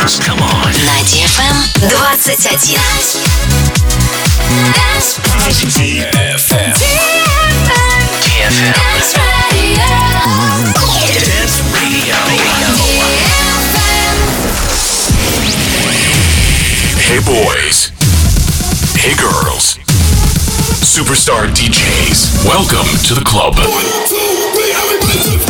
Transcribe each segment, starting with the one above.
Dance Come on. На DFM 21. DFM. Dance Radio. Dance Radio. Hey boys. Hey girls. Superstar DJs. Welcome to the club. One, two, three, everybody!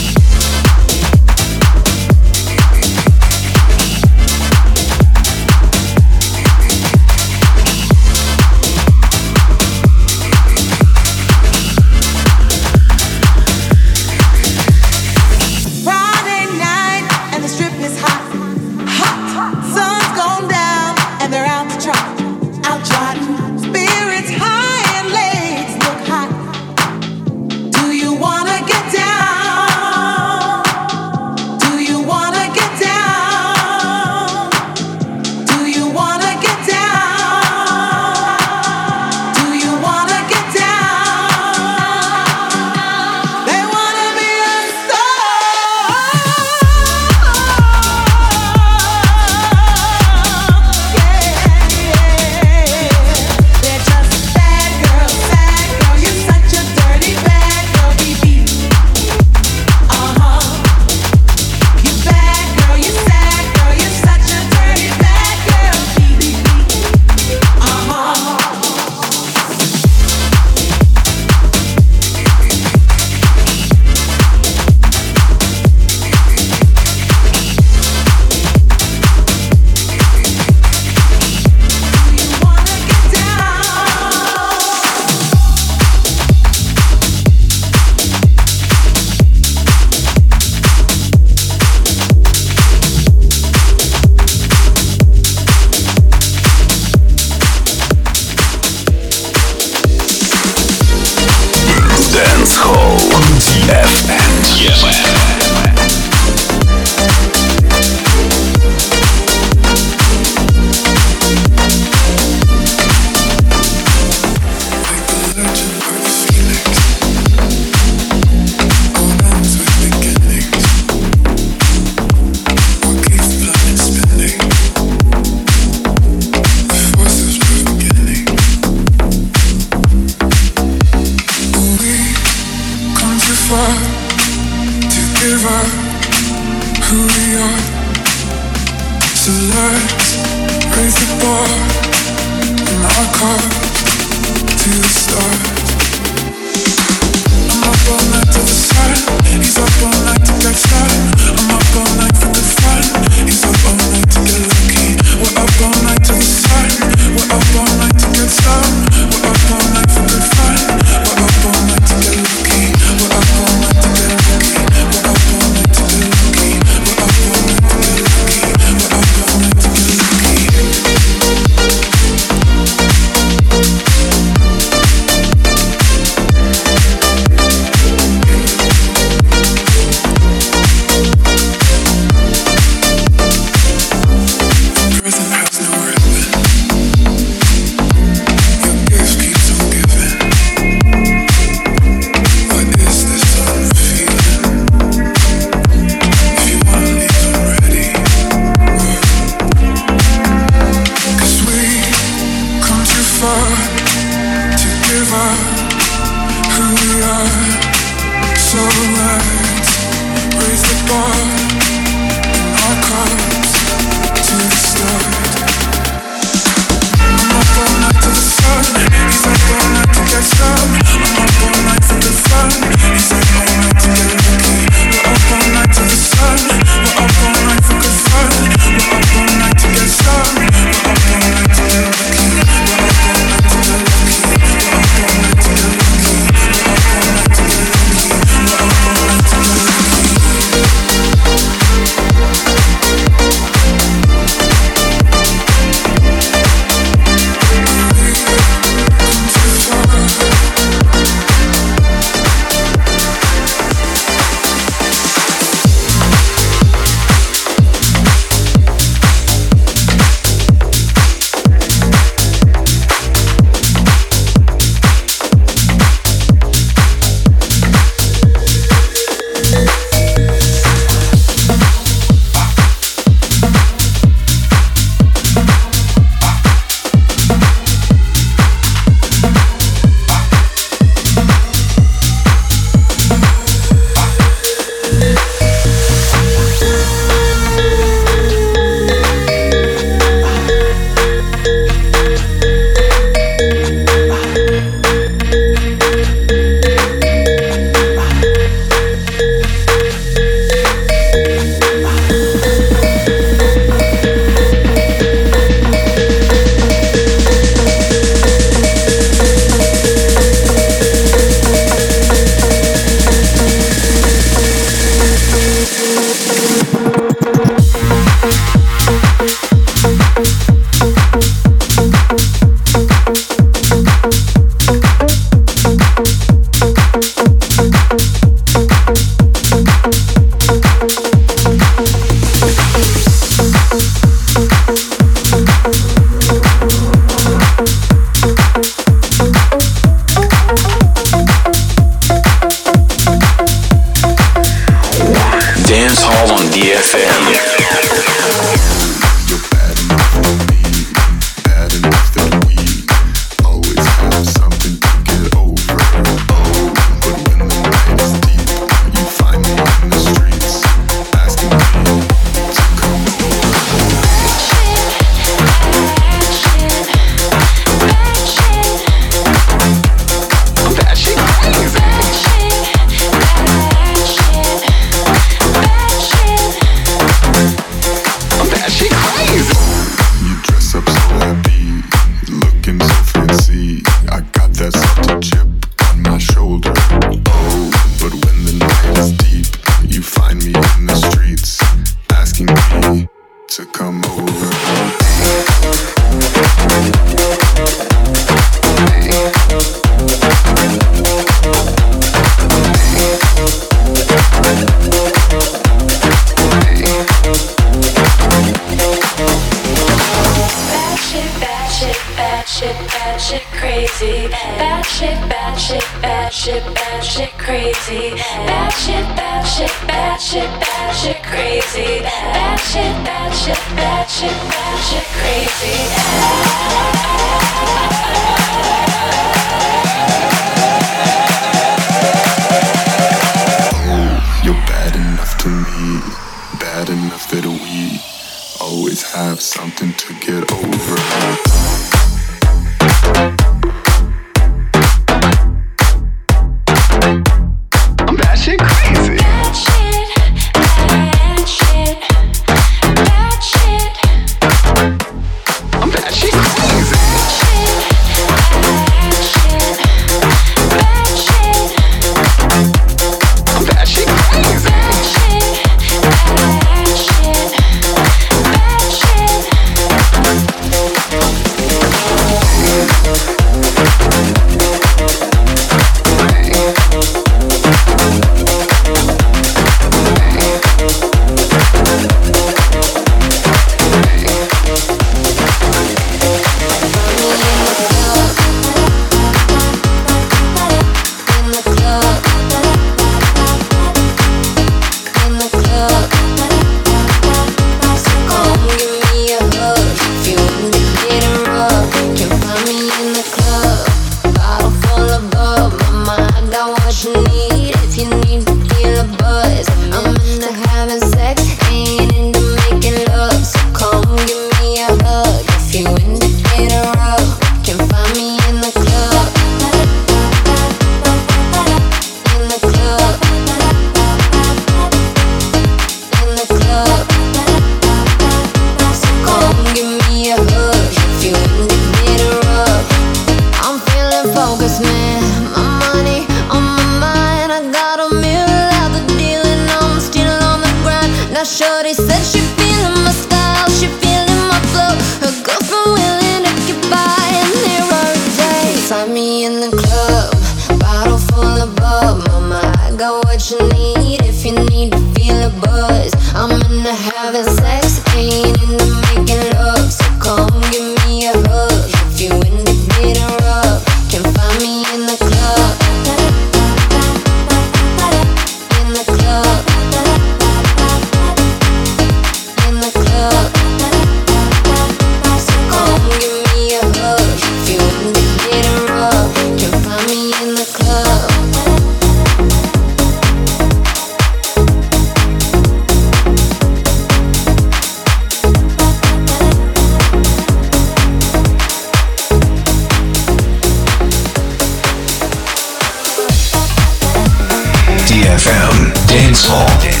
DFM Dancehall.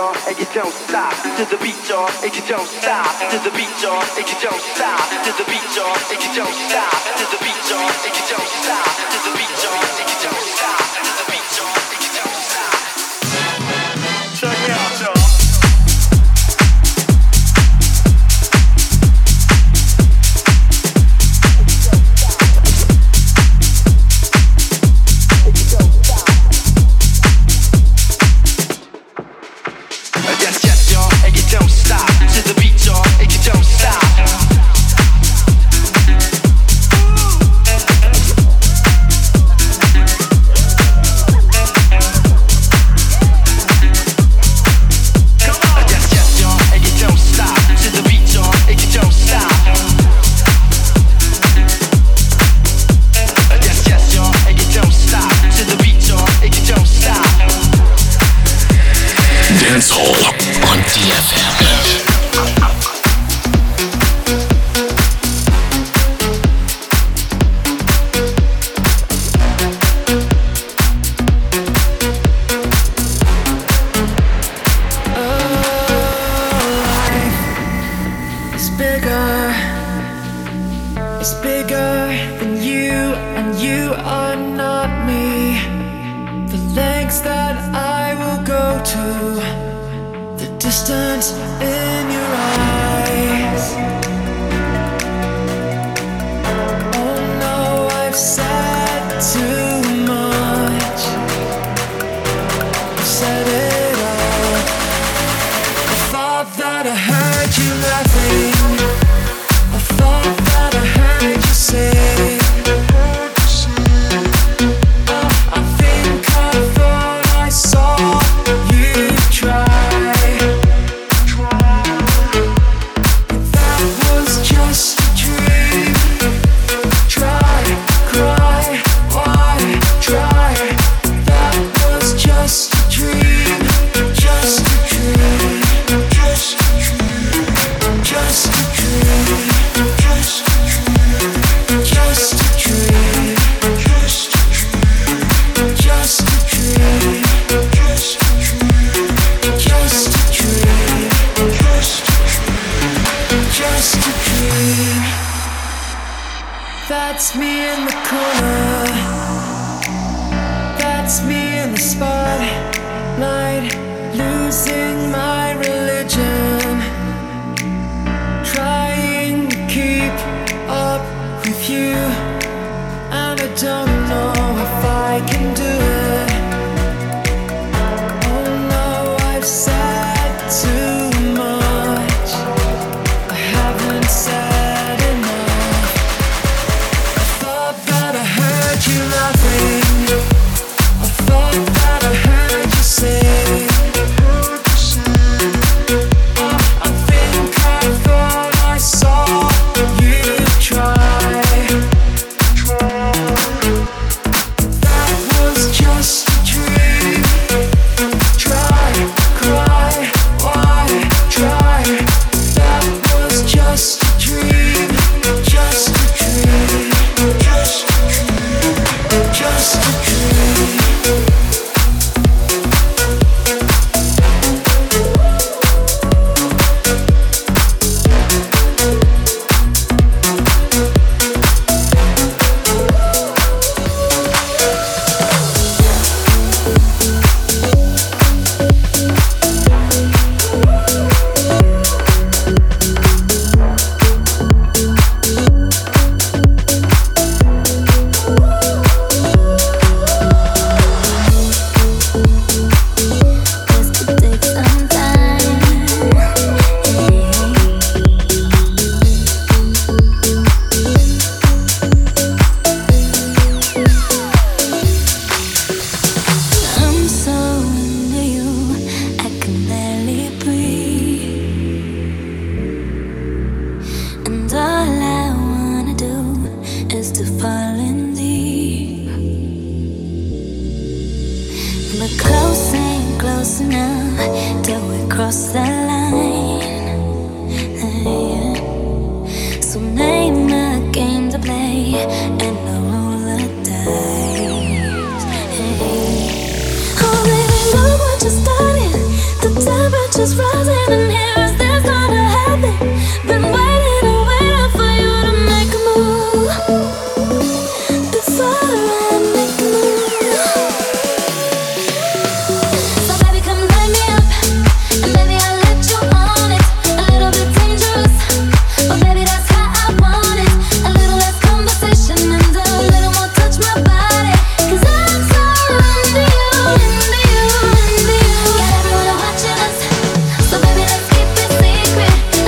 y'all, and you don't stop. To the beat y'all, and you don't stop. To the beat y'all, and you don't stop. To the beat y'all, and you don't stop. To the beat y'all, and you don't stop. To the beat y'all, and you don't stop.